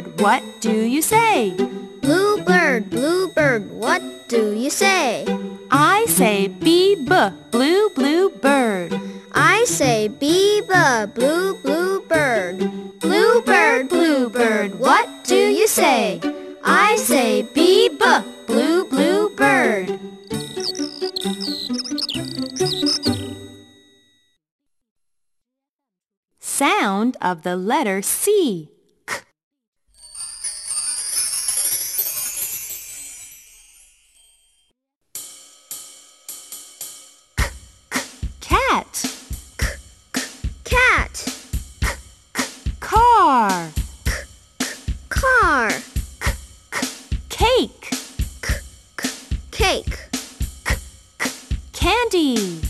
bluebird, what do you say? Blue bird, blue bird, what do you say? I say bee b, blue, blue bird. I say beaver, blue, blue bird. Blue bird, blue bird, what do you say? I say beaver, blue, blue bird. Sound of the letter C. Cat. Cat, Car. car, Cake. cake, candy,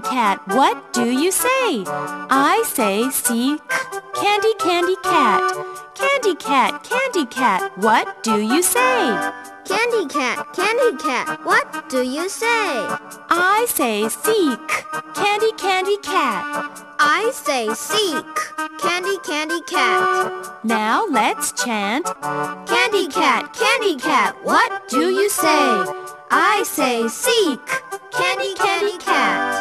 cat, cat, what do you say? I say see candy candy cat. Candy cat, candy cat, what do you say? Candy cat, candy cat, what do you say? I say seek, candy candy cat. I say seek, candy, candy cat. Now let's chant. Candy cat, candy cat, what do you say? I say seek, candy, candy cat.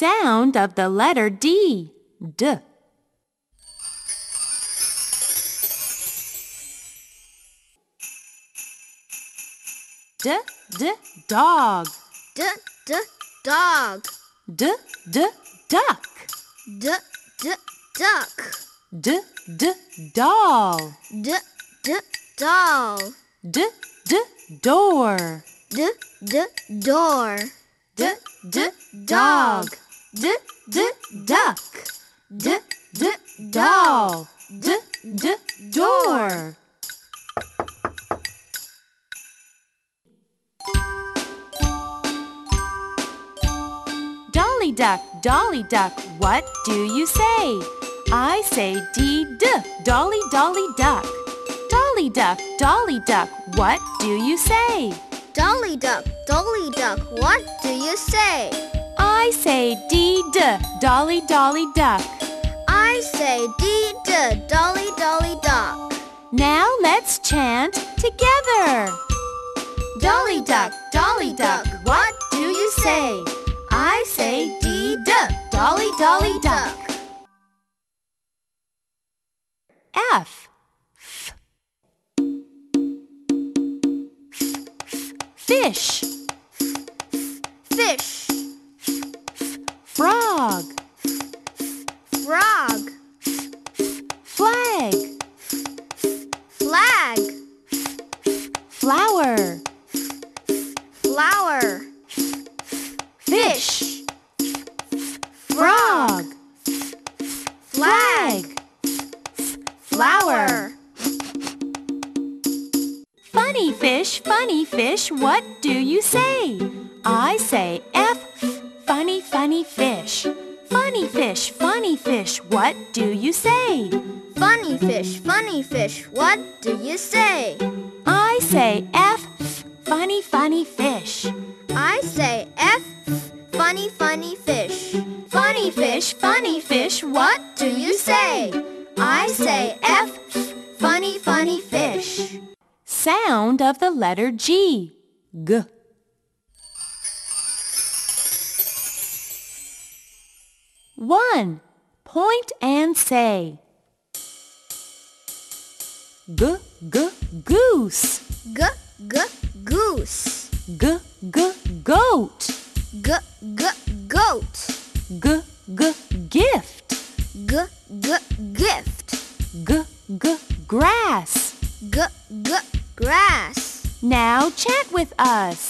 Sound of the letter D. D. D, d, dog. D, d, dog. D, d, duck. D, d, duck. D, d, doll. D, d, doll. D, d, door. D, d, door. D, d, dog. D, d, duck. D, d, doll. D, d, door. Dolly duck, dolly duck, what do you say? I say dee d, dolly dolly duck. Dolly duck, dolly duck, what do you say? Dolly duck, dolly duck, what do you say? I say dee d, dolly dolly duck. I say da, dolly, dolly duck. Now let's chant together. Dolly duck, dolly duck, what do you say? I say da, dolly, dolly duck. F. F. F. Fish. Fish, Frog. frog, Flag. flag, Flower. flower, Fish. frog. Flag. flower. Funny fish, funny fish, what do you say? I say F, funny, fish. Funny fish, funny fish, what do you say? Funny fish, funny fish, what do you say? I say F, funny, funny fish. I say F, funny, funny fish. Funny fish, funny fish, what do you say? I say F, funny, funny fish. Sound of the letter G. G. One. Point and say. G, g, goose. G, g, goose. G, g, goat. G, g, goat. G, g, gift. G, g, gift. G, g, grass. G, g, grass. Now chant with us.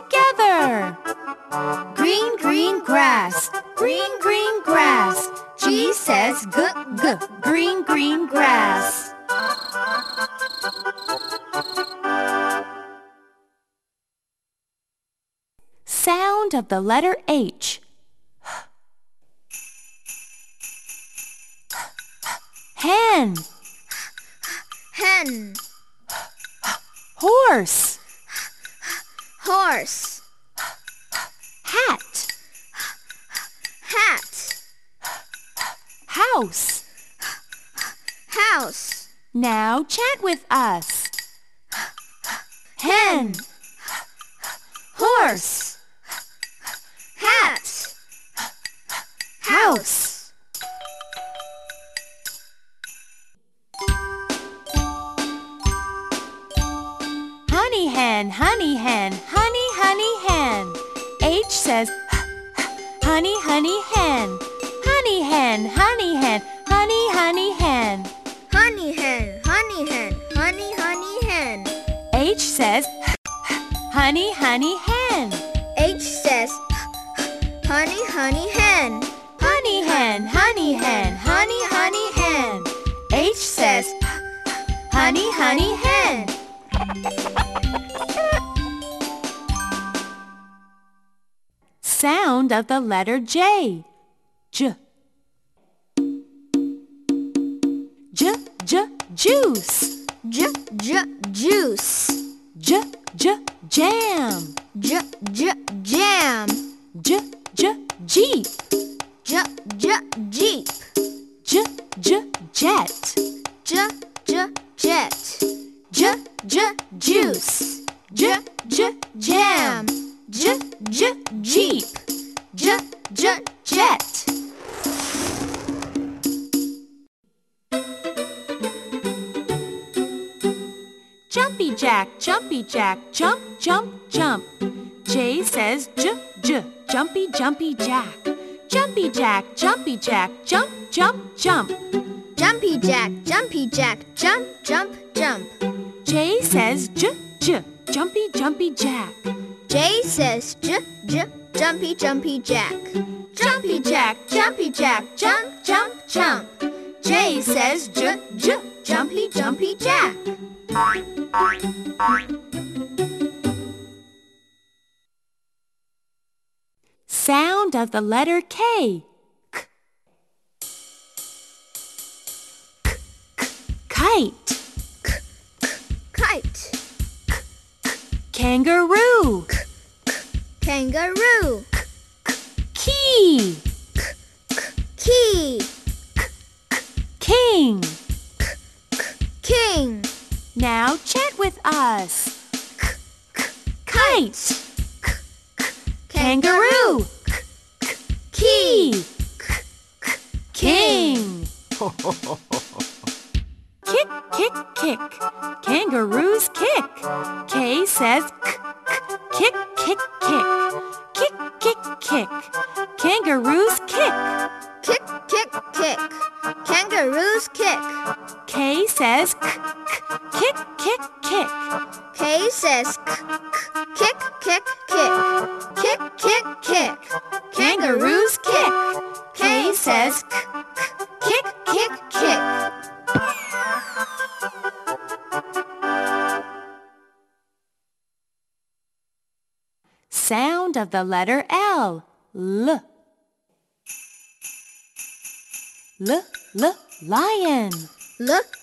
Together. Green, green grass. Green, green grass. G says g, g, green, green grass. Sound of the letter H. Hen, hen, horse, horse, hat, hat, house. house, Now chant with us. Hen, horse, hat, house. Honey hen, honey hen, says, honey, honey hen. Honey hen, honey hen, honey, honey hen. honey hen, honey hen, honey, honey hen. H says, honey, honey hen. H says honey, honey hen. Honey hen, honey hen, honey, honey hen. H says, honey, honey hen. Sound of the letter J. J. J, j, juice. J, j, juice. J, j, jam. J, j, jam. J, j, jeep. Jumpy jack, jump, jump, jump. J says j, j, jumpy, jumpy jack. Jumpy jack, jumpy jack, jump, jump, jump. Jumpy jack, jumpy jack, jump, jump, jump. J says j, j, jumpy, jumpy jack. J says j, j, jumpy, jumpy jack. Jumpy jack, jumpy jack, jump, jump, jump. J says j, j, jumpy, jumpy jack. Sound of the letter K. K. K, k, kite. K. Kite, Kangaroo. K. K. kangaroo, K. K. Key. K. K. key, King. king, Now chant with us. Kite. Kangaroo. key, King. kick, kick, kick. Kangaroos kick. K says k, k, kick, kick, kick. Kick, kick, kick. Kangaroos kick. kick, kick, kick. Kangaroos kick. K says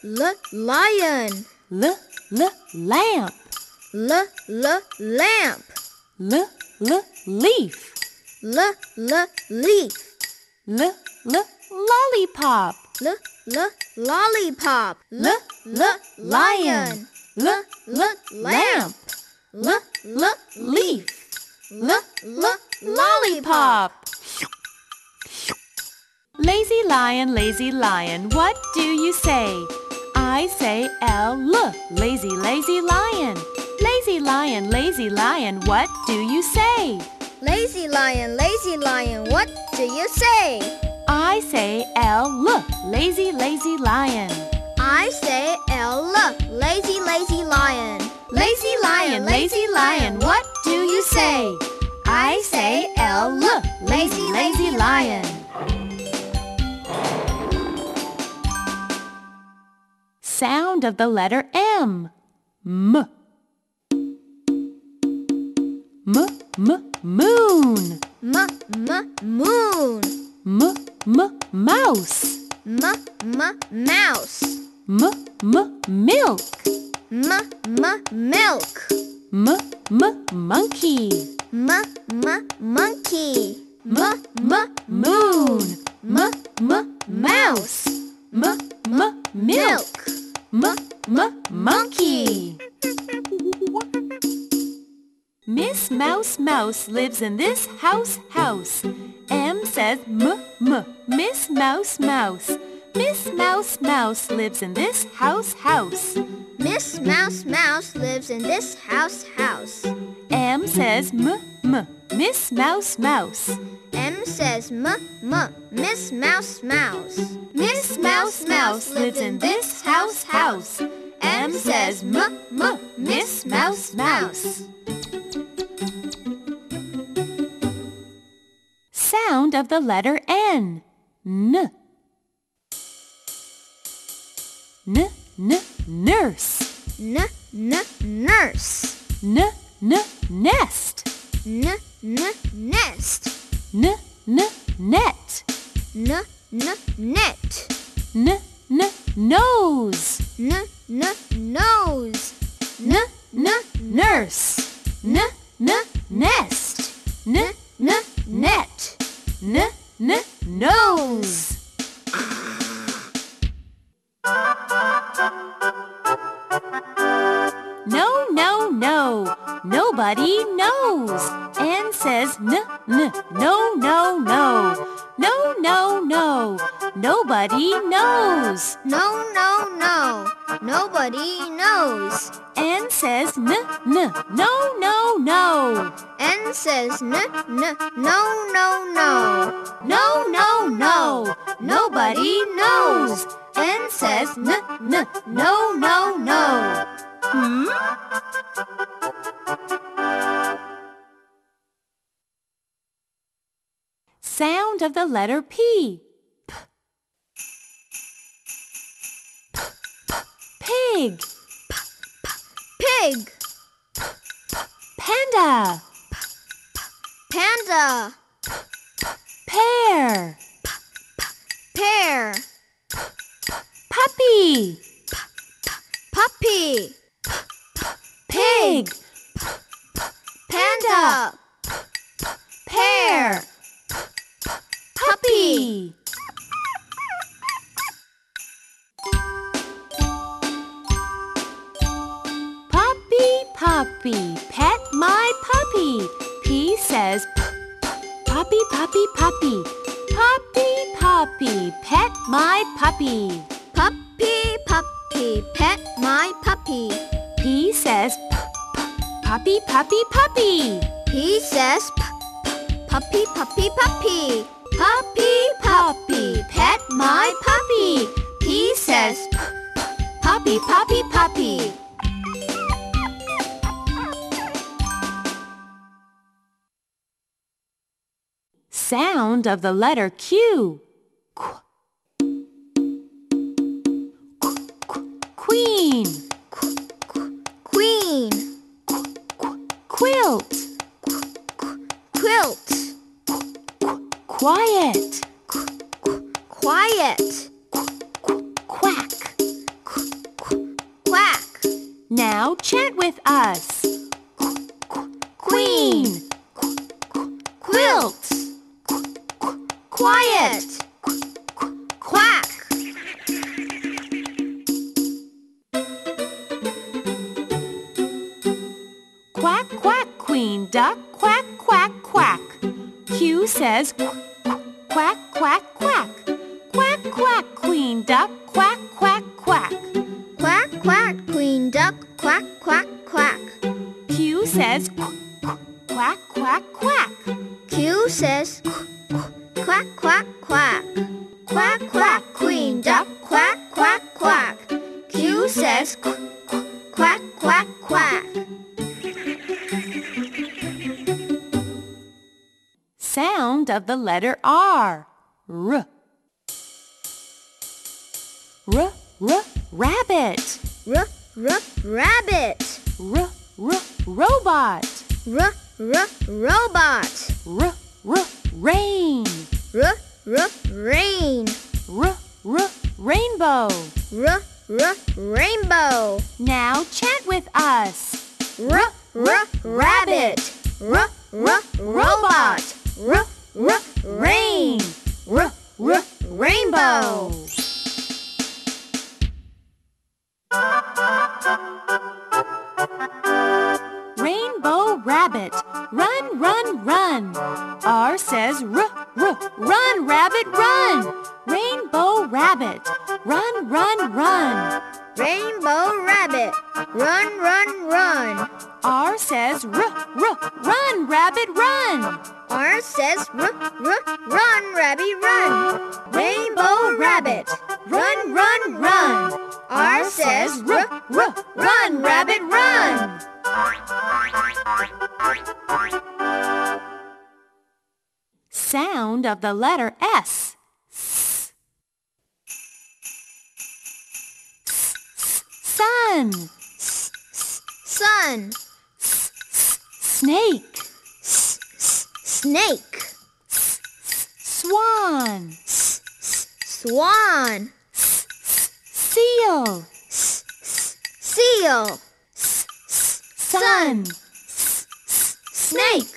L, lion. L, L, lamp. L, l, lamp. L, L, leaf. L, l, leaf. L, L, lollipop. L, l, lollipop. L, L, lion. L, L, lamp. L, l, Leaf. L, l, lollipop. Lazy lion, lazy lion, what do you say? I say L, L, lazy, lazy lion. Lazy lion, lazy lion, what do you say? Lazy lion, lazy lion, what do you say? I say L, L, lazy, lazy lion. I say L, l, lazy, lazy lion. Lazy lion, lazy lion, what do you say? I say L, L, lazy, lazy lion. Sound of the letter M. M. M, m, moon. M, m, moon. M, m, mouse. M, m, mouse. M, m, milk. M, m, milk. M, m, monkey. M, m, monkey. M, m, moon. M, m, mouse. M, m, milk. M, m, monkey. Miss Mouse Mouse lives in this house house. M says m, m, Miss Mouse Mouse. Miss Mouse Mouse lives in this house house. Miss Mouse Mouse lives in this house house. M says m, m, Miss Mouse Mouse. M says m, m, Miss Mouse Mouse. Miss Mouse Mouse lives in this house house. M says m, m, Miss Mouse Mouse. Sound of the letter N. N. N, n, nurse. N, n, nurse. N, n, nest. N, n, nest. N, n, net. N, n, net. N, n, nose. N, n, nose. N, n, nurse. N, n, nest. N, n, net. N, n, nose. No, no, no. Nobody knows. N says n, n. No, no, no. No, no, no. Nobody knows. No, no, no. Nobody knows. N says n, n. No, no, no. N says n, n, no, no, no. No, no, no. Nobody knows. N says n, n. No, no, no. Hmm? Sound of the letter P. P. P, p, Pig. P. Pig. Panda. P. P. Panda. P. P. Pear. P. P. Pear. P. P. Puppy. P. P. Puppy. Pig. Panda. Pear. Puppy. Puppy, puppy, pet my puppy. P says p, p, puppy, puppy, puppy. Puppy, puppy, pet my puppy. Puppy, puppy, puppy, puppy. P says p, puppy, puppy, puppy. Puppy, puppy, pet my puppy. P says p, puppy, puppy, puppy. Sound of the letter Q. Qu- qu- qu- Queen. Queen, Quilt. quilt, Quiet. quiet, Says quack, quack, quack. Sound of the letter R. R. R, r, rabbit. R, r, rabbit. R, r, robot. R, r, robot. R, r, rain. R, r, rain. R, r, rainbow. R, r, rainbow. Now chant with us. R, r, rabbit. R, r, robot. R, r, rain. R, r, rainbow. Rainbow rabbit, run, run, run. R says r, r, run, rabbit, run. Rainbow rabbit, run, run, run. Rainbow rabbit. Run, run, run. R says r, r, run, rabbit, run. R says r, r, run, rabbit, run. Rainbow rabbit. Run, run, run. R says r, r, run, rabbit, run. Sound of the letter S. S. Sun, Sun. snake, Snake. swan, Swan. seal, Seal. sun, Snake.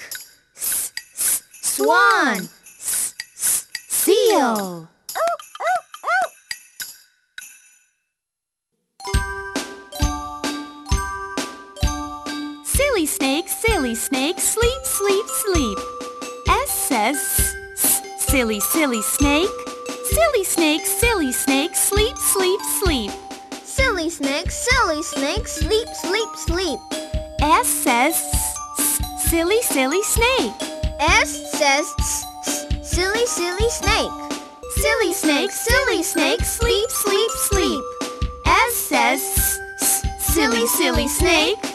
Swan. seal. Snake, silly snake, sleep, sleep, sleep. S says s, silly, silly snake. Silly snake, silly snake, sleep, sleep, sleep. Silly snake, silly snake, sleep, sleep, sleep. S says s, silly, silly snake. S says s, silly, silly snake. Silly snake, silly snake, sleep, sleep, sleep. S says s, silly, silly snake.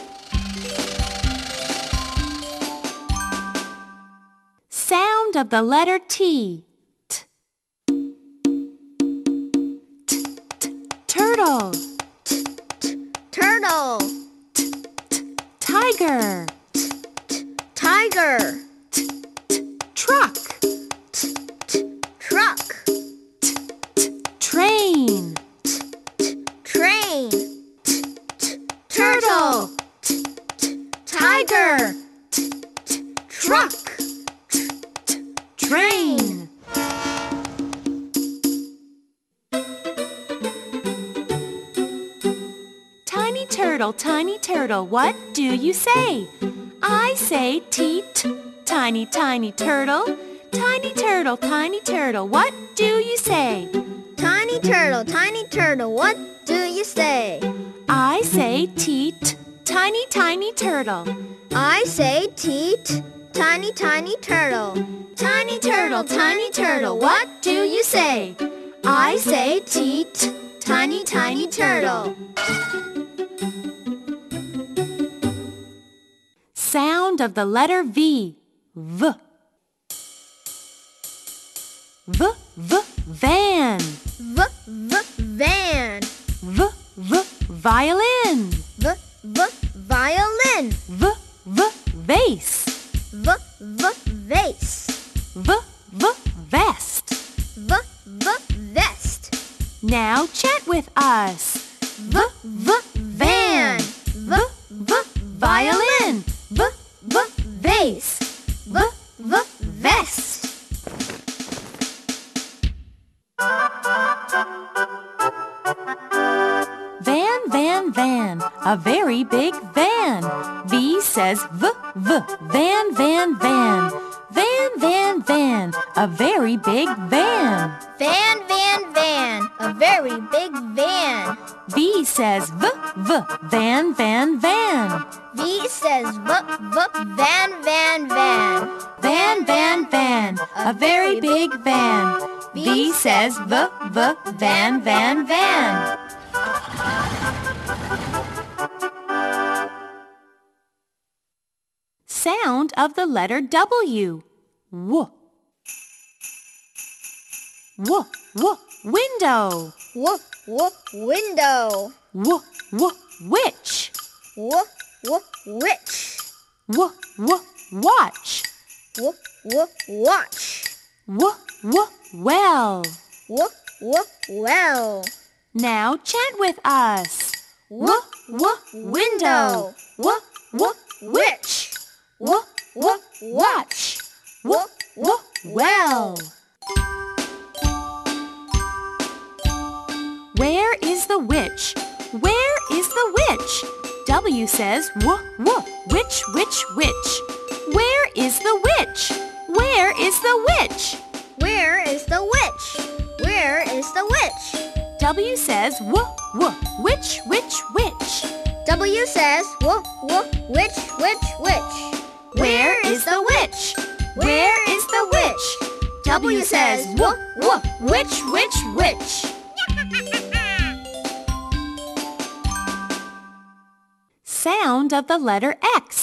Sound of the letter T. T. T, t, turtle, Turtle. tiger, Tiger. What do you say? I say teet, tiny, tiny turtle. Tiny turtle, tiny turtle, what do you say? Tiny turtle, tiny turtle, what do you say? I say teet, tiny, tiny turtle. I say teet, tiny, tiny turtle. Tiny turtle, tiny turtle, what do you say? I say teet, tiny, tiny turtle. Sound of the letter V. V. V, v, van. V, v, van. V, v, violin. V, v, violin. V, v, vase. V, v, vase. V, v, vest. V, v, vest. Now chant with us. V, v, van. V, v, violin. V, v, vase. V, v, vest. Van, van, van, a very big van. V says v, v, van, van, van. Van, van, van, a very big van. Van, van, van. A very big van. V says v, v, van, van, van. V says v, v, van, van, van. Van, van, van, a very big van. V says v, v, van, van, van. Sound of the letter W. W. W, w, window. W, w, window. W, w, witch. W, w, rich. W, w, watch. W, w, watch. W, w, well. W, w, well. Now chant with us. W, w, window. W, w, rich. W, w, watch. W, w, well. Where is the witch? Where is the witch? W says w w witch witch witch. Where is the witch? Where is the witch? Where is the witch? Where is the witch? W says w w witch witch witch. W says w, w, witch, witch, witch. Where is the witch? Where is the witch? W says w, w, witch witch which. Sound of the letter X. X.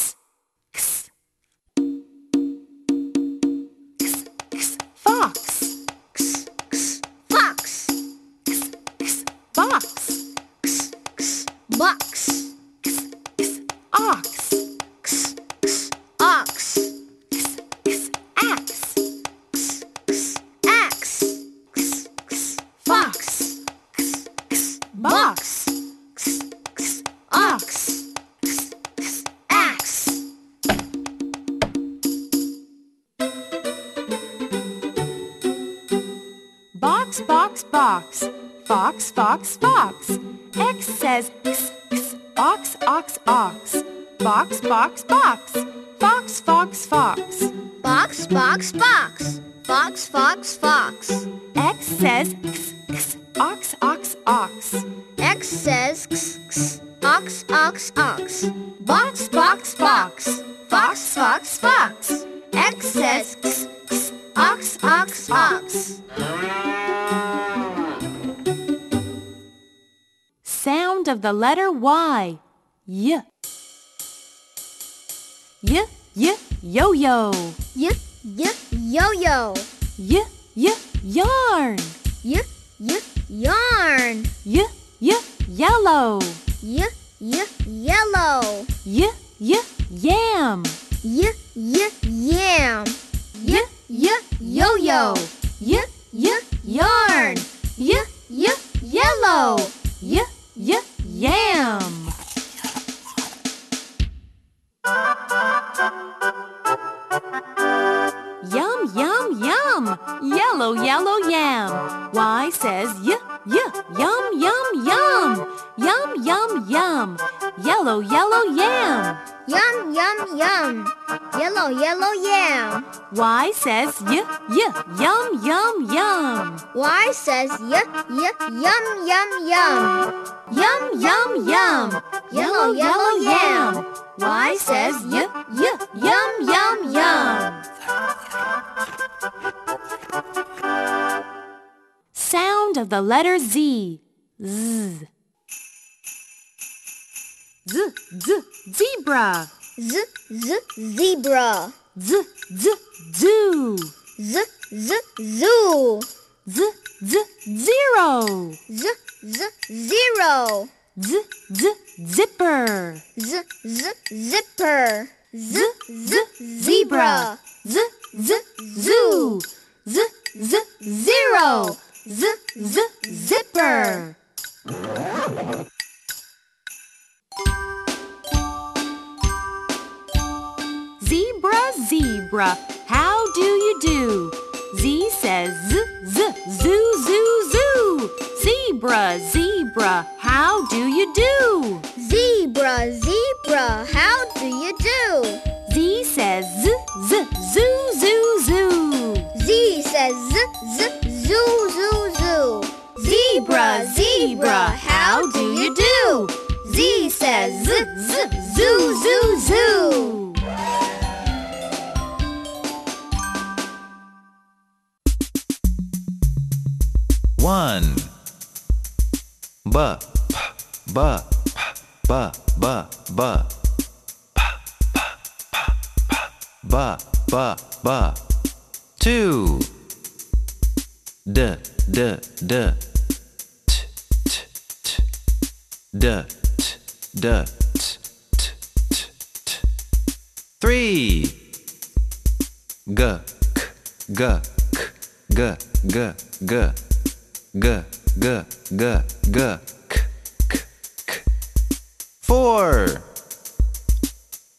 Fox, fox, fox. Box, box, box. Fox, fox, fox. X says x, x, ox, ox, ox. X says x, x, ox, ox, ox. Box, box, box. Fox, fox, fox. X says x, x, ox, ox, ox. Sound of the letter Y. Y. Y, y, yo-yo. Y, y, yo-yo. Y, y, yarn. Y, y, yarn. Y, y, yellow. Y, y, yellow. Y, y, yam. Y, y, yam. Y, y, yo-yo. Y, y, yarn. Y, y, yellow. Y, says letter Z. Z. Z, z, zebra. Z, z, zebra. Z, z, zoo. Z, z, zoo. Z, z, zero. Z, z, zero. Z, z, zipper. Z, z, zipper. Z, z, zebra. Z, z, zoo. Z, z, zero. Z, z, zipper. Zebra, zebra, how do you do? Z says z, z, zoo, zoo, zoo. Zebra, zebra, how do you do? Zebra, zebra, how do you do? Z says z, z, zoo, zoo, zoo. Z says z, z, zoo. Zebra, zebra, how do you do? Z says z, z, zoo, zoo, zoo. One. Ba, ba, ba, ba, ba. Ba, ba, ba. Two. D, d, d. D, t, d, t, t, t, t. Three. G, k, g, k, g, g, g. G, g, g, g, k, k, k. Four.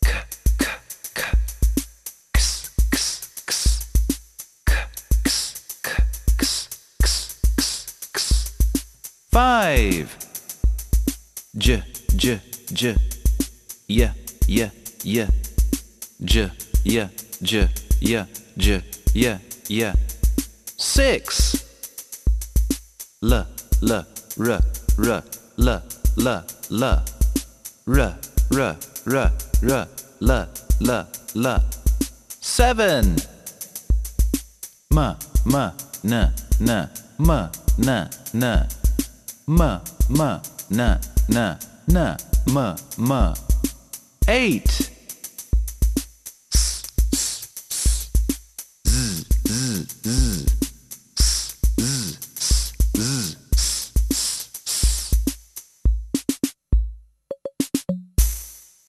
K, k, k. X, x, x. K, x, k, x, x, x, x. Five. J, j, j. Yeah, yeah, yeah. J, yeah, j, yeah, j, yeah, yeah. Six. L, L, R, R, L, L, L, R, R, R, R, L, L, L. Seven. M, M, N, N, M, N, N. M, M, N, N, N, M, M. Eight.